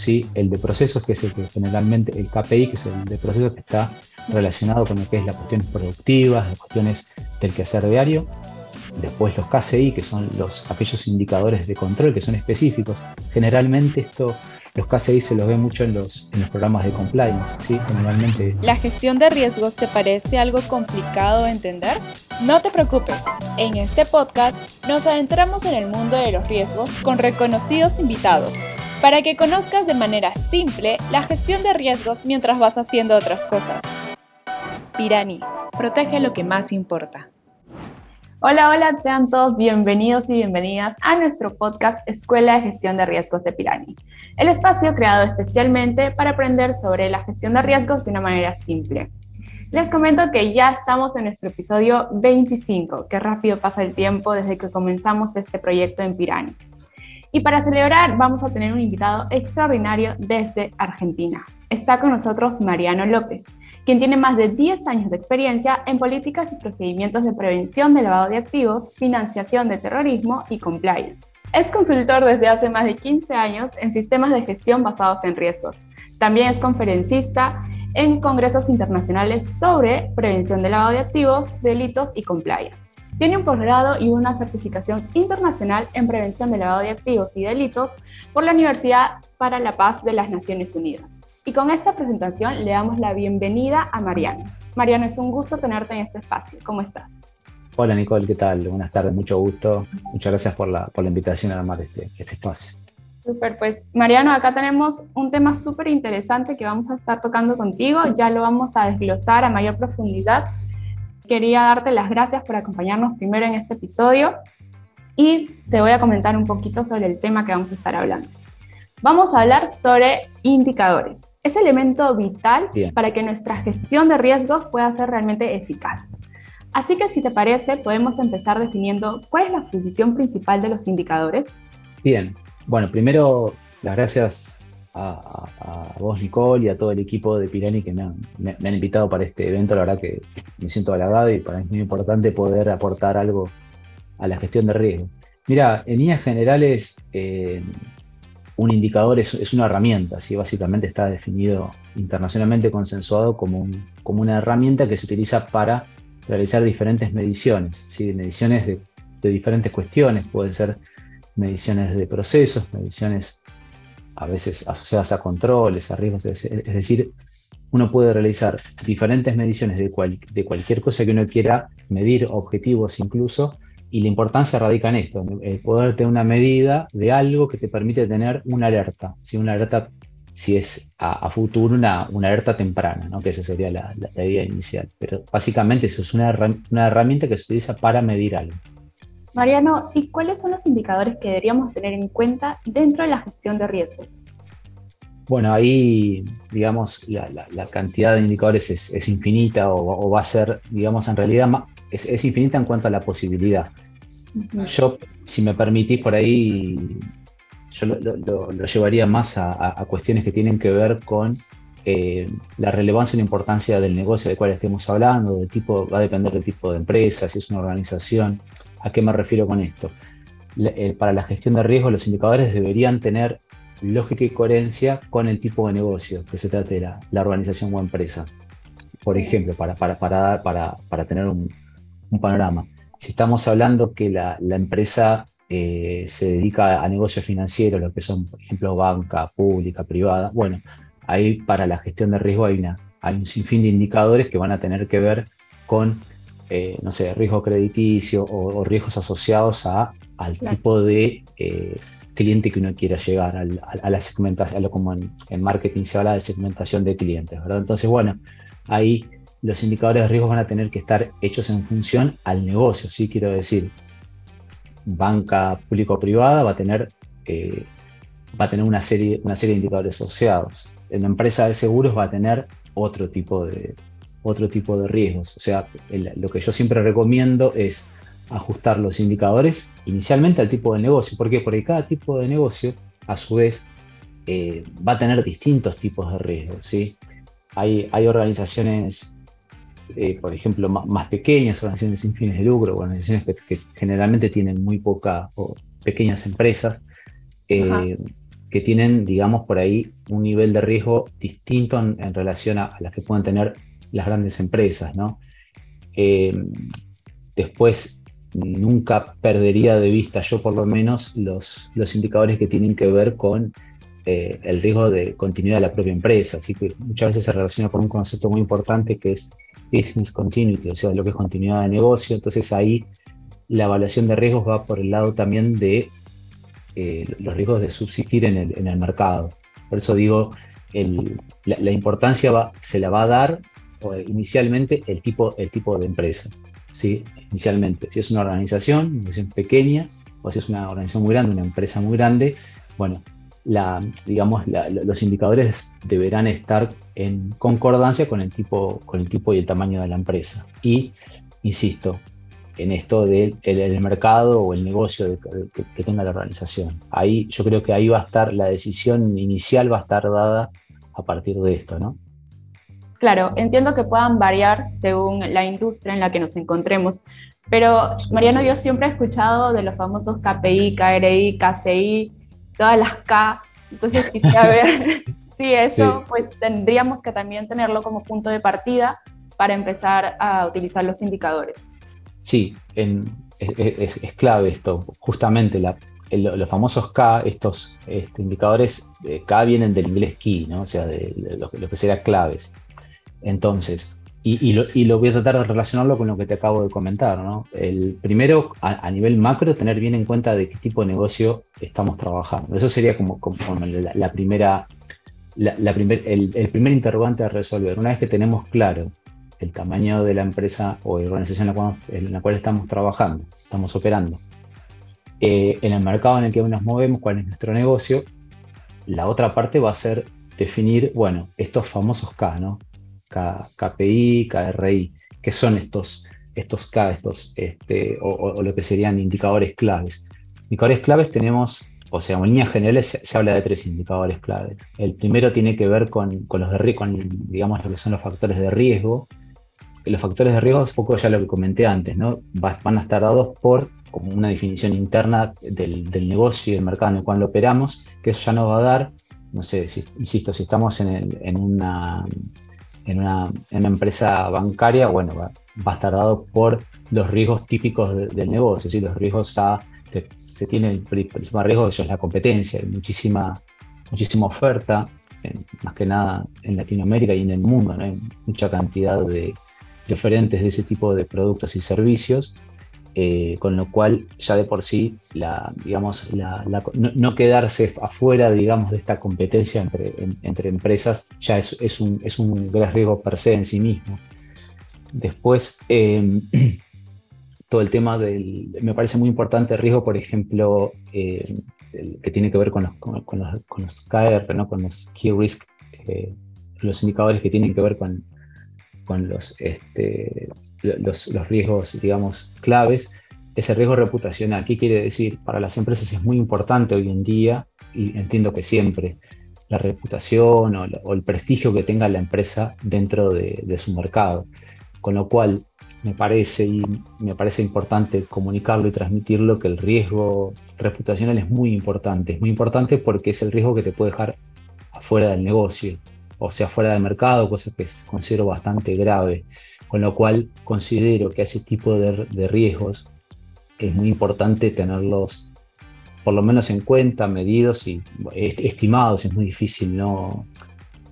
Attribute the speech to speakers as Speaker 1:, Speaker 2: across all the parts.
Speaker 1: ¿sí? el de procesos, que es el que generalmente, el KPI, que es el de procesos que está relacionado con lo que es las cuestiones productivas, las cuestiones del quehacer diario. Después los KCI, que son los, aquellos indicadores de control que son específicos. Generalmente esto los KCI se los ve mucho en los, en los programas de compliance, ¿sí? Generalmente.
Speaker 2: ¿La gestión de riesgos te parece algo complicado de entender? No te preocupes, en este podcast nos adentramos en el mundo de los riesgos con reconocidos invitados, para que conozcas de manera simple la gestión de riesgos mientras vas haciendo otras cosas. Pirani, protege lo que más importa.
Speaker 3: Hola, hola, sean todos bienvenidos y bienvenidas a nuestro podcast Escuela de Gestión de Riesgos de Pirani, el espacio creado especialmente para aprender sobre la gestión de riesgos de una manera simple. Les comento que ya estamos en nuestro episodio 25, que rápido pasa el tiempo desde que comenzamos este proyecto en Pirani. Y para celebrar vamos a tener un invitado extraordinario desde Argentina. Está con nosotros Mariano López quien tiene más de 10 años de experiencia en políticas y procedimientos de prevención de lavado de activos, financiación de terrorismo y compliance. Es consultor desde hace más de 15 años en sistemas de gestión basados en riesgos. También es conferencista en congresos internacionales sobre prevención de lavado de activos, delitos y compliance. Tiene un posgrado y una certificación internacional en prevención de lavado de activos y delitos por la Universidad para la Paz de las Naciones Unidas. Y con esta presentación le damos la bienvenida a Mariano. Mariano, es un gusto tenerte en este espacio. ¿Cómo estás?
Speaker 1: Hola Nicole, ¿qué tal? Buenas tardes, mucho gusto. Muchas gracias por la, por la invitación a armar este, este espacio.
Speaker 3: Super, pues Mariano, acá tenemos un tema súper interesante que vamos a estar tocando contigo, ya lo vamos a desglosar a mayor profundidad. Quería darte las gracias por acompañarnos primero en este episodio y te voy a comentar un poquito sobre el tema que vamos a estar hablando. Vamos a hablar sobre indicadores es elemento vital para que nuestra gestión de riesgos pueda ser realmente eficaz. Así que si te parece, podemos empezar definiendo cuál es la función principal de los indicadores.
Speaker 1: Bien, bueno, primero las gracias a, vos, Nicole, y a todo el equipo de Pirani que me han, invitado para este evento. La verdad que me siento halagado y para mí es muy importante poder aportar algo a la gestión de riesgo. Mira, en líneas generales, eh, un indicador es, una herramienta, ¿sí? básicamente está definido internacionalmente consensuado como, como una herramienta que se utiliza para realizar diferentes mediciones, ¿sí? mediciones de, diferentes cuestiones, pueden ser mediciones de procesos, mediciones a veces asociadas a controles, a riesgos, es, decir, uno puede realizar diferentes mediciones de, de cualquier cosa que uno quiera medir, objetivos incluso, y la importancia radica en esto, en poder tener una medida de algo que te permite tener una alerta, ¿sí? una alerta si es a, futuro una, una, alerta temprana, ¿no? que esa sería la, idea inicial. Pero básicamente eso es una, una herramienta que se utiliza para medir algo.
Speaker 3: Mariano, ¿y cuáles son los indicadores que deberíamos tener en cuenta dentro de la gestión de riesgos?
Speaker 1: Bueno, ahí, digamos, la, cantidad de indicadores es, infinita o, o, va a ser, digamos, en realidad es, infinita en cuanto a la posibilidad. Yo, si me permitís por ahí, yo lo, llevaría más a, cuestiones que tienen que ver con eh, la relevancia y la importancia del negocio del cual estemos hablando, del tipo, va a depender del tipo de empresa, si es una organización. ¿A qué me refiero con esto? Eh, para la gestión de riesgo, los indicadores deberían tener lógica y coherencia con el tipo de negocio que se trate de la, organización o empresa. Por ejemplo, para, para, para, para, para tener un, un panorama. Si estamos hablando que la, empresa eh, se dedica a negocios financieros, lo que son, por ejemplo, banca pública, privada, bueno, ahí para la gestión de riesgo hay, una, hay un sinfín de indicadores que van a tener que ver con, eh, no sé, riesgo crediticio o, riesgos asociados a, al tipo de eh, cliente que uno quiera llegar, a, la segmentación, como en, en, marketing se habla de segmentación de clientes, ¿verdad? Entonces, bueno, ahí los indicadores de riesgo van a tener que estar hechos en función al negocio, ¿sí? Quiero decir, banca público-privada va a tener, eh, va a tener una, serie, una serie de indicadores asociados. En la empresa de seguros va a tener otro tipo de, otro tipo de riesgos. O sea, lo que yo siempre recomiendo es ajustar los indicadores inicialmente al tipo de negocio. ¿Por qué? Porque cada tipo de negocio, a su vez, eh, va a tener distintos tipos de riesgos. ¿sí? Hay, hay organizaciones eh, por ejemplo, más, pequeñas, organizaciones sin fines de lucro, organizaciones que, generalmente tienen muy poca o pequeñas empresas, eh, que tienen, digamos, por ahí un nivel de riesgo distinto en, relación a, las que pueden tener las grandes empresas, ¿no? Eh, después, nunca perdería de vista yo por lo menos los, los indicadores que tienen que ver con eh, el riesgo de continuidad de la propia empresa. Así que muchas veces se relaciona con un concepto muy importante que es business continuity, o sea, lo que es continuidad de negocio. Entonces ahí la evaluación de riesgos va por el lado también de eh, los riesgos de subsistir en el, mercado. Por eso digo, la, importancia se la va a dar inicialmente el tipo, el tipo de empresa. ¿sí? Inicialmente, si es una organización, una pequeña, o si es una organización muy grande, una empresa muy grande, bueno, la, digamos, los indicadores deberán estar en concordancia con el, tipo, con el tipo y el tamaño de la empresa. Y, insisto, en esto del el mercado o el negocio que, tenga la organización. Ahí yo creo que ahí va a estar, la decisión inicial va a estar dada a partir de esto, ¿no?
Speaker 3: Claro, entiendo que puedan variar según la industria en la que nos encontremos, pero Mariano, yo siempre he escuchado de los famosos KPI, KRI, KCI, todas las K, entonces quisiera ver si eso, pues tendríamos que también tenerlo como punto de partida para empezar a utilizar los indicadores.
Speaker 1: Sí, es, clave esto. Justamente los famosos K, estos este, indicadores K vienen del inglés key, ¿no? o sea, de, lo, que sería claves. Entonces, y, lo, voy a tratar de relacionarlo con lo que te acabo de comentar. ¿no? El primero, a, nivel macro, tener bien en cuenta de qué tipo de negocio estamos trabajando. Eso sería como, la, primera, el, el primer interrogante a resolver. Una vez que tenemos claro el tamaño de la empresa o organización en la cual, estamos trabajando, estamos operando, eh, en el mercado en el que nos movemos, cuál es nuestro negocio, la otra parte va a ser definir, bueno, estos famosos K, ¿no? KPI, KRI, que son estos, estos K, estos, este, o, lo que serían indicadores claves. Indicadores claves tenemos, o sea, en líneas generales se, habla de tres indicadores claves. El primero tiene que ver con, los de con, digamos, lo que son los factores de riesgo, los factores de riesgo, un poco ya lo que comenté antes, ¿no? van a estar dados por como una definición interna del, negocio y del mercado en el cual lo operamos, que eso ya nos va a dar, no sé, si, insisto, si estamos en, una, en, una, empresa bancaria, bueno, va, a estar dado por los riesgos típicos del negocio, es decir, los riesgos a, que se tiene el principal riesgo, eso es la competencia, hay muchísima, muchísima oferta, más que nada en Latinoamérica y en el mundo, ¿no? hay mucha cantidad de, referentes de ese tipo de productos y servicios, eh, con lo cual ya de por sí, la, digamos, no, quedarse afuera digamos, de esta competencia entre, entre empresas ya es, un, es un gran riesgo per se en sí mismo. Después, em, todo el tema del, me parece muy importante el riesgo, por ejemplo, eh, que tiene que ver con los, con, los, con los KR, ¿no? con los Key Risk, eh, los indicadores que tienen que ver con, con los, este, los, riesgos, digamos, claves, ese riesgo reputacional. ¿Qué quiere decir? Para las empresas es muy importante hoy en día, y entiendo que siempre, la reputación o, el prestigio que tenga la empresa dentro de, su mercado. Con lo cual, me parece, y me parece importante comunicarlo y transmitirlo que el riesgo reputacional es muy importante. Es muy importante porque es el riesgo que te puede dejar afuera del negocio o sea fuera del mercado, cosa que considero bastante grave. Con lo cual considero que ese tipo de, riesgos es muy importante tenerlos por lo menos en cuenta, medidos y estimados. Es muy difícil no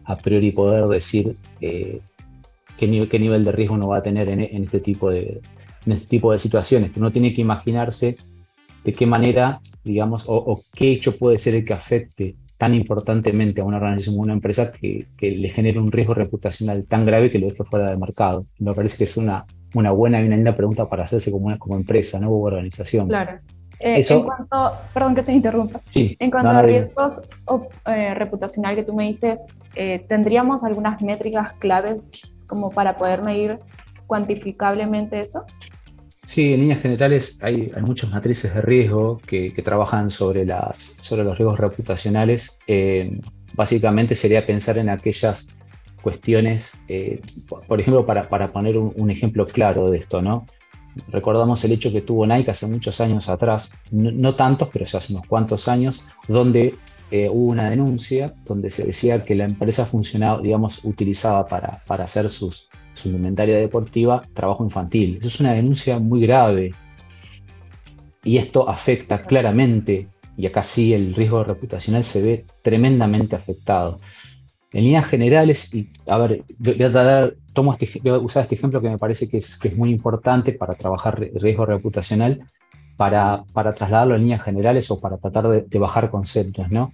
Speaker 1: a priori poder decir eh, qué, nivel, qué, nivel, de riesgo uno va a tener en, este tipo de, en este tipo de situaciones. Uno tiene que imaginarse de qué manera, digamos, o, o, qué hecho puede ser el que afecte tan importantemente a una organización como una empresa que, le genere un riesgo reputacional tan grave que lo deje fuera del mercado. Me parece que es una, una buena y una linda pregunta para hacerse como, una, como empresa, ¿no? Como organización.
Speaker 3: Claro. Eh, en cuanto, perdón que te interrumpa. Sí, en cuanto a riesgos eh, reputacional que tú me dices, eh, ¿tendríamos algunas métricas claves como para poder medir cuantificablemente eso?
Speaker 1: Sí, en líneas generales hay, muchas matrices de riesgo que, trabajan sobre, los riesgos reputacionales. Eh, básicamente sería pensar en aquellas cuestiones, eh, por, ejemplo, para, poner un, ejemplo claro de esto, ¿no? recordamos el hecho que tuvo Nike hace muchos años atrás, no, tantos, pero ya hace unos cuantos años, donde eh, hubo una denuncia donde se decía que la empresa funcionaba, digamos, utilizaba para hacer sus, su deportiva trabajo infantil. Eso es una denuncia muy grave y esto afecta claramente, y acá sí el riesgo reputacional se ve tremendamente afectado. En líneas generales, y a ver, voy a, tomo este, voy a usar este ejemplo que me parece que es, que es muy importante para trabajar riesgo reputacional, para, para, trasladarlo en líneas generales o para tratar de, bajar conceptos. ¿no?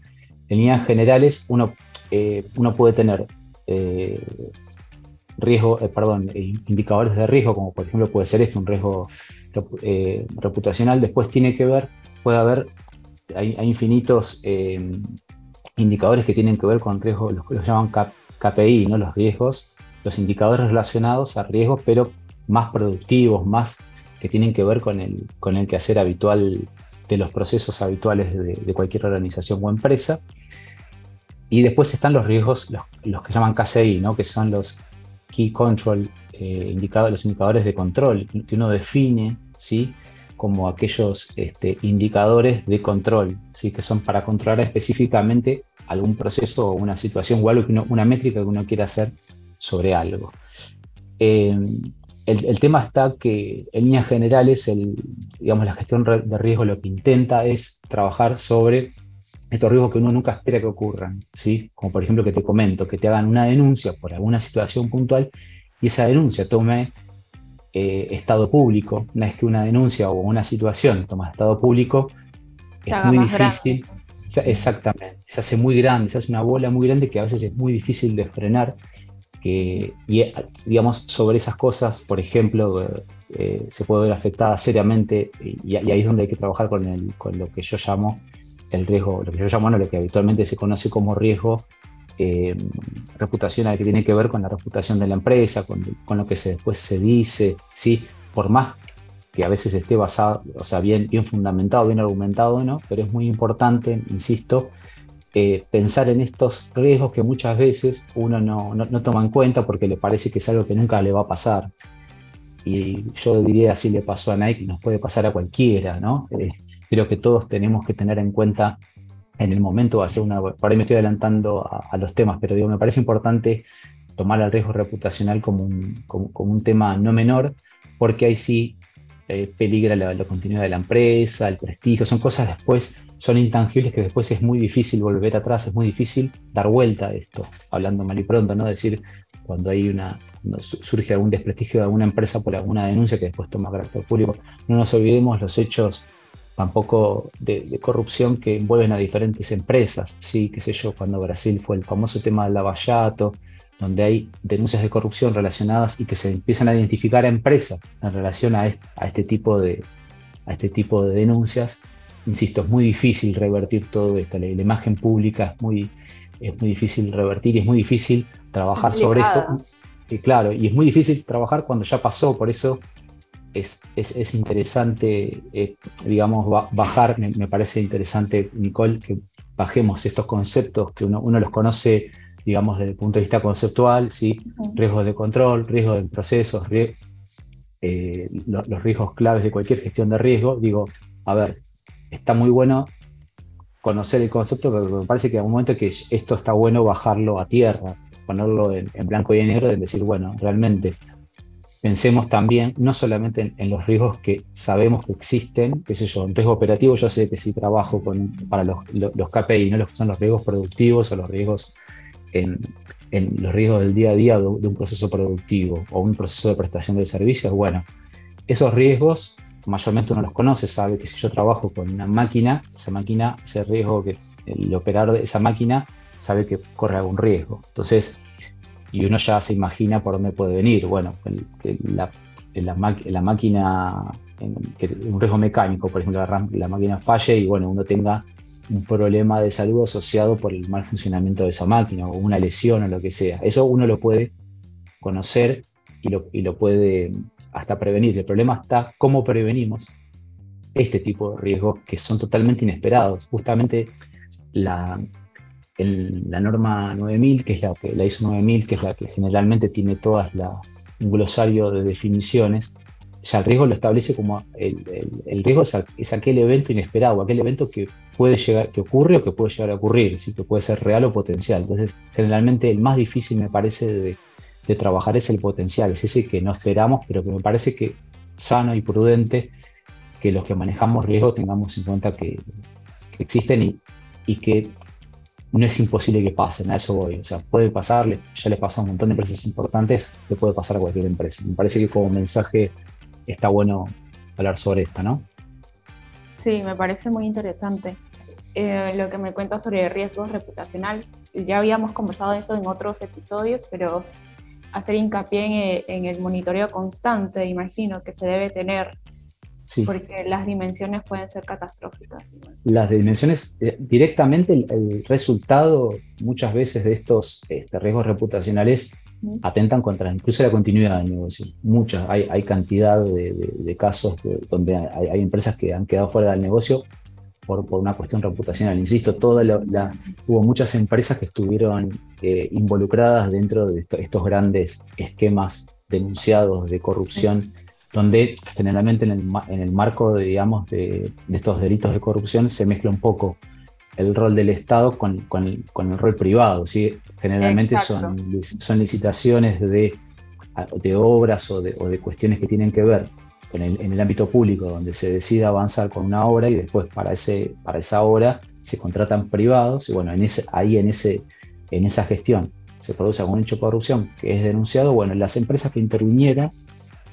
Speaker 1: En líneas generales, uno, eh, uno puede tener eh, riesgo, eh, perdón, indicadores de riesgo, como por ejemplo puede ser esto, un riesgo reputacional. Después tiene que ver, puede haber, hay, infinitos indicadores que tienen que ver con riesgos, los los llaman KPI, ¿no? los riesgos, los indicadores relacionados a riesgos, pero más productivos, más que tienen que ver con el, con el quehacer habitual de los procesos habituales de, cualquier organización o empresa. Y después están los riesgos, los, que llaman KCI, ¿no? que son los Key Control, eh, indicadores, los indicadores de control, que uno define ¿sí? como aquellos este, indicadores de control, ¿sí? que son para controlar específicamente algún proceso o una situación o algo que una métrica que uno quiere hacer sobre algo. Eh, el, tema está que en líneas generales, el, digamos, la gestión de riesgo lo que intenta es trabajar sobre estos riesgos que uno nunca espera que ocurran, ¿sí? como por ejemplo que te comento, que te hagan una denuncia por alguna situación puntual y esa denuncia tome eh, estado público. Una vez que una denuncia o una situación toma estado público, es muy difícil. Exactamente, se hace muy grande, se hace una bola muy grande que a veces es muy difícil de frenar. y digamos, sobre esas cosas, por ejemplo, eh, se puede ver afectada seriamente y, ahí es donde hay que trabajar con, el, con lo que yo llamo el riesgo, lo que yo llamo, lo que habitualmente se conoce como riesgo eh, reputacional que tiene que ver con la reputación de la empresa, con, lo que se, después se dice, ¿sí? por más que a veces esté basado, o sea, bien, bien fundamentado, bien argumentado, ¿no? pero es muy importante, insisto, eh, pensar en estos riesgos que muchas veces uno no, no, toma en cuenta porque le parece que es algo que nunca le va a pasar. Y yo diría, así le pasó a Nike, nos puede pasar a cualquiera, ¿no? Eh, creo que todos tenemos que tener en cuenta en el momento hacer una. Por ahí me estoy adelantando a, los temas, pero digo, me parece importante tomar el riesgo reputacional como un, como, un tema no menor, porque ahí sí eh, peligra la, continuidad de la empresa, el prestigio, son cosas después, son intangibles que después es muy difícil volver atrás, es muy difícil dar vuelta a esto, hablando mal y pronto, ¿no? Decir, cuando hay una, surge algún desprestigio de alguna empresa por alguna denuncia que después toma carácter público, no nos olvidemos los hechos tampoco de, corrupción que envuelven a diferentes empresas. Sí, qué sé yo, cuando Brasil fue el famoso tema del lavallato, donde hay denuncias de corrupción relacionadas y que se empiezan a identificar a empresas en relación a este, tipo, de, a este tipo de denuncias. Insisto, es muy difícil revertir todo esto. La, imagen pública es muy, es muy difícil revertir y es muy difícil trabajar sobre esto. Y claro, y es muy difícil trabajar cuando ya pasó, por eso es, interesante, eh, digamos, bajar, me, parece interesante, Nicole, que bajemos estos conceptos que uno, los conoce, digamos, desde el punto de vista conceptual, ¿sí? riesgos de control, riesgos de procesos, eh, los riesgos claves de cualquier gestión de riesgo. Digo, a ver, está muy bueno conocer el concepto, pero me parece que en un momento que esto está bueno bajarlo a tierra, ponerlo en, en blanco y en negro, y decir, bueno, realmente pensemos también no solamente en, los riesgos que sabemos que existen, qué sé yo, en riesgo operativo yo sé que si trabajo con, para los, los, KPI, no los que son los riesgos productivos o los riesgos en, los riesgos del día a día de, un proceso productivo o un proceso de prestación de servicios, bueno, esos riesgos mayormente uno los conoce, sabe que si yo trabajo con una máquina, esa máquina, ese riesgo que el operador de esa máquina sabe que corre algún riesgo. Entonces, y uno ya se imagina por dónde puede venir. Bueno, que la, la, máquina, un riesgo mecánico, por ejemplo, la, la, máquina falle y bueno, uno tenga un problema de salud asociado por el mal funcionamiento de esa máquina o una lesión o lo que sea. Eso uno lo puede conocer y lo, y lo puede hasta prevenir. El problema está cómo prevenimos este tipo de riesgos que son totalmente inesperados. Justamente la, la norma 9000, que es la, que la ISO 9000, que es la que generalmente tiene todas la, un glosario de definiciones, ya el riesgo lo establece como el, riesgo es, aquel evento inesperado, aquel evento que puede llegar, que ocurre o que puede llegar a ocurrir, ¿sí? que puede ser real o potencial. Entonces, generalmente el más difícil me parece de, trabajar es el potencial, es ese que no esperamos, pero que me parece que sano y prudente que los que manejamos riesgo tengamos en cuenta que, existen y, y, que no es imposible que pasen, a eso voy. O sea, puede pasarle, ya le pasa a un montón de empresas importantes, le puede pasar a cualquier empresa. Me parece que como mensaje está bueno hablar sobre esto, ¿no?
Speaker 3: Sí, me parece muy interesante. Eh, lo que me cuenta sobre riesgos reputacional, ya habíamos conversado de eso en otros episodios, pero hacer hincapié en, el monitoreo constante, imagino, que se debe tener, sí. porque las dimensiones pueden ser catastróficas.
Speaker 1: Las dimensiones, eh, directamente el, resultado muchas veces de estos este, riesgos reputacionales atentan contra incluso la continuidad del negocio. Muchas, hay, hay cantidad de, casos donde hay, empresas que han quedado fuera del negocio por, por una cuestión reputacional. Insisto, toda la, hubo muchas empresas que estuvieron eh, involucradas dentro de estos grandes esquemas denunciados de corrupción, donde generalmente en el, en el marco de, digamos, de, de, estos delitos de corrupción se mezcla un poco el rol del Estado con, con, el, con el rol privado. ¿sí? Generalmente son, son licitaciones de, de obras o de, o de, cuestiones que tienen que ver con el, en el ámbito público, donde se decide avanzar con una obra y después para, ese, para esa obra se contratan privados. Y bueno, en ese, ahí en, ese, en esa gestión se produce algún hecho de corrupción que es denunciado. Bueno, las empresas que intervinieran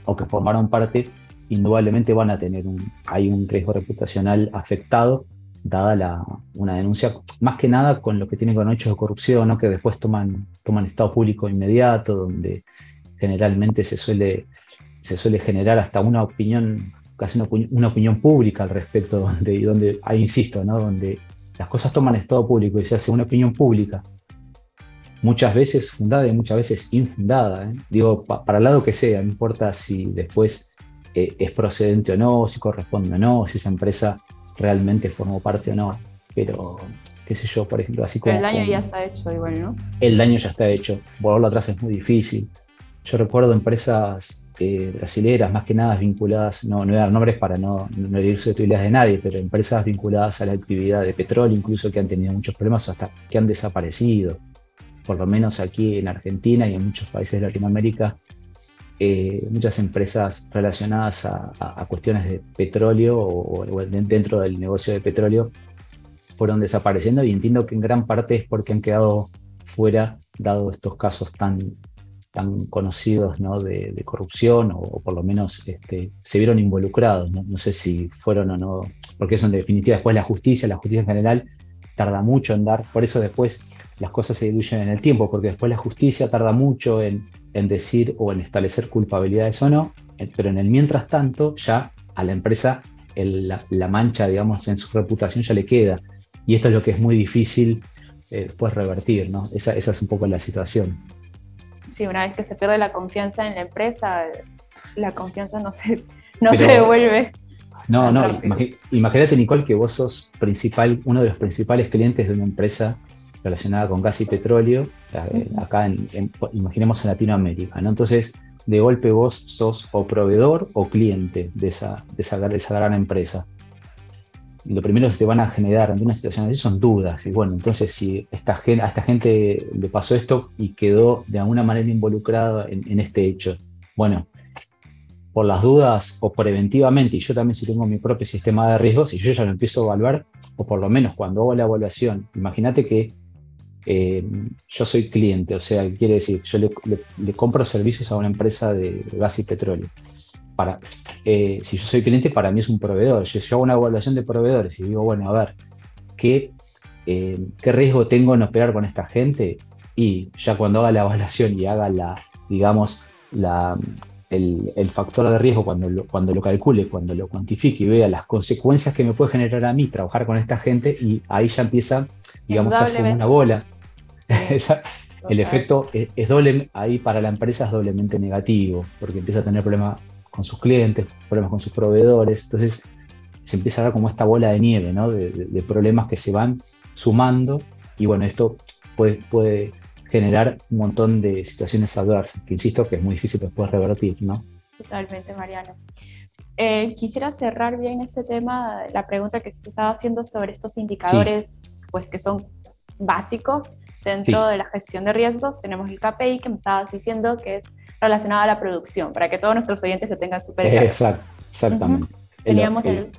Speaker 1: o que formaron parte, indudablemente van a tener un, hay un riesgo reputacional afectado dada la, una denuncia, más que nada con lo que tiene con hechos de corrupción, ¿no? que después toman, toman estado público inmediato, donde generalmente se suele, se suele generar hasta una opinión, casi una, opinión pública al respecto, donde, donde ahí insisto, ¿no? donde las cosas toman estado público y se hace una opinión pública, muchas veces fundada y muchas veces infundada. ¿eh? Digo, para el lado que sea, no importa si después eh, es procedente o no, si corresponde o no, si esa empresa realmente formó parte o no. Pero, qué sé yo, por ejemplo, así como.
Speaker 3: el daño ya está hecho, igual, ¿no?
Speaker 1: El daño ya está hecho. Volverlo atrás es muy difícil. Yo recuerdo empresas eh, brasileras, más que nada vinculadas, no, no voy a dar nombres para no, no herir susceptibilidades de nadie, pero empresas vinculadas a la actividad de petróleo, incluso que han tenido muchos problemas hasta que han desaparecido. Por lo menos aquí en Argentina y en muchos países de Latinoamérica, eh, muchas empresas relacionadas a, cuestiones de petróleo o, dentro del negocio de petróleo fueron desapareciendo y entiendo que en gran parte es porque han quedado fuera, dado estos casos tan, tan conocidos ¿no? de, corrupción o, por lo menos este, se vieron involucrados. ¿no? sé si fueron o no, porque eso en definitiva después la justicia, la justicia en general tarda mucho en dar, por eso después las cosas se diluyen en el tiempo, porque después la justicia tarda mucho en en decir o en establecer culpabilidades o no, pero en el mientras tanto ya a la empresa la, mancha, digamos, en su reputación ya le queda. Y esto es lo que es muy difícil eh, después revertir, ¿no? Esa, es un poco la situación.
Speaker 3: Sí, una vez que se pierde la confianza en la empresa, la confianza no se, no se devuelve.
Speaker 1: No, no, imagínate, Nicole, que vos sos principal, uno de los principales clientes de una empresa relacionada con gas y petróleo, eh, acá en, imaginemos en Latinoamérica, ¿no? Entonces, de golpe vos sos o proveedor o cliente de esa, de esa, de esa gran empresa. Y lo primero que te van a generar ante una situación así son dudas. Y bueno, entonces si esta, a esta gente le pasó esto y quedó de alguna manera involucrada en, en este hecho, bueno, por las dudas o preventivamente, y yo también si tengo mi propio sistema de riesgos, y yo ya lo empiezo a evaluar, o por lo menos cuando hago la evaluación, imagínate que eh, yo soy cliente, o sea, quiere decir, yo le, compro servicios a una empresa de gas y petróleo. Para, eh, si yo soy cliente, para mí es un proveedor. Yo, hago una evaluación de proveedores y digo, bueno, a ver, ¿qué, eh, ¿qué riesgo tengo en operar con esta gente? Y ya cuando haga la evaluación y haga la, digamos, la, el, el, factor de riesgo, cuando lo, cuando lo calcule, cuando lo cuantifique y vea las consecuencias que me puede generar a mí trabajar con esta gente, y ahí ya empieza, digamos, a como una bola. el efecto es, doble, ahí para la empresa es doblemente negativo, porque empieza a tener problemas con sus clientes, problemas con sus proveedores, entonces se empieza a dar como esta bola de nieve, ¿no? de, problemas que se van sumando y bueno, esto puede, puede generar un montón de situaciones adversas, que insisto que es muy difícil después revertir, ¿no?
Speaker 3: Totalmente, Mariano. Eh, quisiera cerrar bien este tema, la pregunta que te estaba haciendo sobre estos indicadores, pues que son básicos dentro de la gestión de riesgos. Tenemos el KPI que me estabas diciendo que es relacionado a la producción, para que todos nuestros oyentes lo tengan súper claro.
Speaker 1: Exacto, exactamente.
Speaker 3: Teníamos el,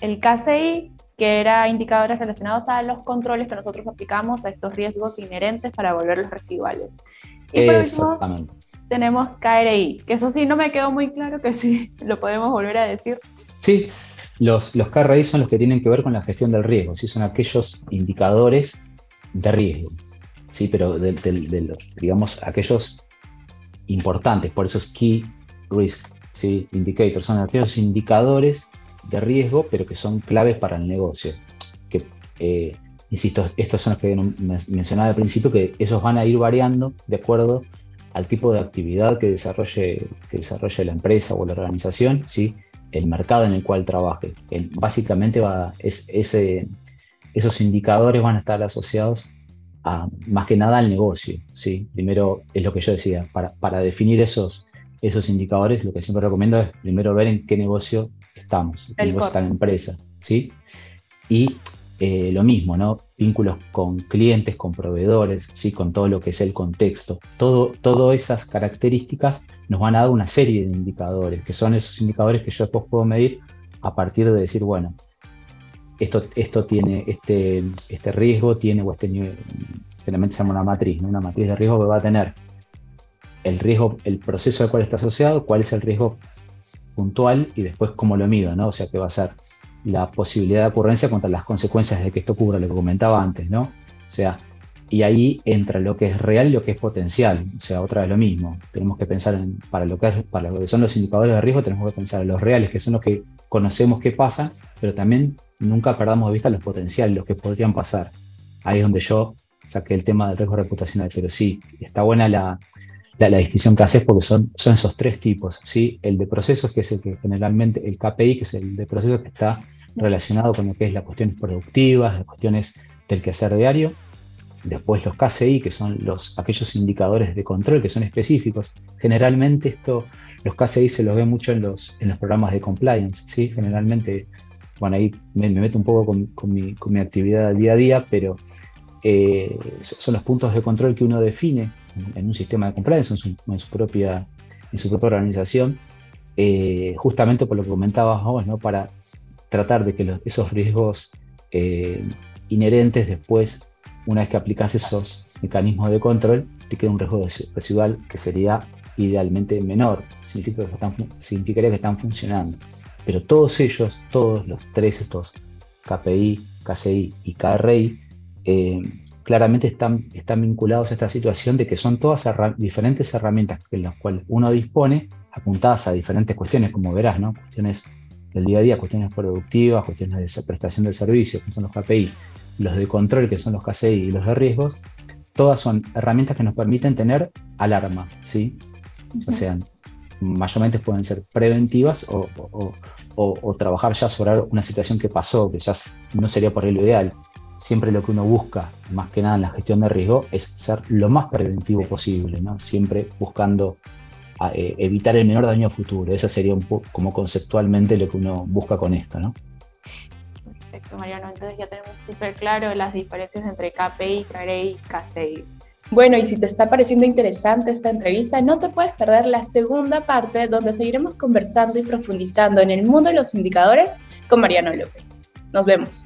Speaker 3: el, KCI, que era indicadores relacionados a los controles que nosotros aplicamos a estos riesgos inherentes para volverlos residuales. Y por último, tenemos KRI, que eso sí no me quedó muy claro que sí, lo podemos volver a decir.
Speaker 1: Sí, los, los KRI son los que tienen que ver con la gestión del riesgo, ¿sí? son aquellos indicadores de riesgo, sí, pero de, los, digamos, aquellos importantes, por eso es Key Risk ¿sí? Indicators, son aquellos indicadores de riesgo, pero que son claves para el negocio. Que, eh, insisto, estos son los que mencionaba al principio, que esos van a ir variando de acuerdo al tipo de actividad que desarrolle, que desarrolle la empresa o la organización, ¿sí? el mercado en el cual trabaje. básicamente va, es, ese, esos indicadores van a estar asociados a, más que nada al negocio. ¿sí? Primero, es lo que yo decía, para, para definir esos, esos indicadores, lo que siempre recomiendo es primero ver en qué negocio estamos, en qué negocio está la empresa. ¿sí? Y eh, lo mismo, ¿no? Vínculos con clientes, con proveedores, ¿sí? con todo lo que es el contexto. Todo, todas esas características nos van a dar una serie de indicadores, que son esos indicadores que yo después puedo medir a partir de decir, bueno, esto, esto tiene, este, este riesgo tiene, o este nivel, generalmente se llama una matriz, ¿no? una matriz de riesgo que va a tener el riesgo, el proceso al cual está asociado, cuál es el riesgo puntual y después cómo lo mido, ¿no? O sea, que va a ser la posibilidad de ocurrencia contra las consecuencias de que esto ocurra, lo que comentaba antes, ¿no? O sea, y ahí entra lo que es real y lo que es potencial. O sea, otra vez lo mismo. Tenemos que pensar en, para lo que, son los indicadores de riesgo, tenemos que pensar en los reales, que son los que conocemos que pasan, pero también nunca perdamos de vista los potenciales, los que podrían pasar. Ahí es donde yo saqué el tema del riesgo reputacional. Pero sí, está buena la, la, distinción que haces porque son, son esos tres tipos. ¿sí? El de procesos, que es el que generalmente, el KPI, que es el de procesos que está relacionado con lo que es las cuestiones productivas, las cuestiones del quehacer diario. Después los KCI, que son los, aquellos indicadores de control que son específicos. Generalmente esto, los KCI se los ve mucho en los, en los programas de compliance. ¿sí? Generalmente, bueno, ahí me, meto un poco con, mi, con, mi, actividad día a día, pero eh, son los puntos de control que uno define en un sistema de compliance, en su, propia, en su propia organización, eh, justamente por lo que comentabas vos, ¿no? para tratar de que esos riesgos eh, inherentes después, una vez que aplicas esos mecanismos de control, te queda un riesgo residual que sería idealmente menor, significa que están, significaría que están funcionando. Pero todos ellos, todos los tres, estos KPI, KCI y KRI, eh, claramente están, están vinculados a esta situación de que son todas diferentes herramientas en las cuales uno dispone apuntadas a diferentes cuestiones, como verás, ¿no? Cuestiones del día a día, cuestiones productivas, cuestiones de prestación de servicios, que son los KPI, los de control, que son los KCI, y los de riesgos, todas son herramientas que nos permiten tener alarmas, ¿sí? O sea, mayormente pueden ser preventivas o, o, trabajar ya sobre una situación que pasó, que ya no sería por lo ideal. Siempre lo que uno busca, más que nada en la gestión de riesgo, es ser lo más preventivo posible, ¿no? Siempre buscando eh, evitar el menor daño futuro. Eso sería un poco como conceptualmente lo que uno busca con esto, ¿no?
Speaker 3: Perfecto, Mariano. Entonces ya tenemos súper claro las diferencias entre KPI, KRI y KCI.
Speaker 2: Bueno, y si te está pareciendo interesante esta entrevista, no te puedes perder la segunda parte donde seguiremos conversando y profundizando en el mundo de los indicadores con Mariano López. Nos vemos.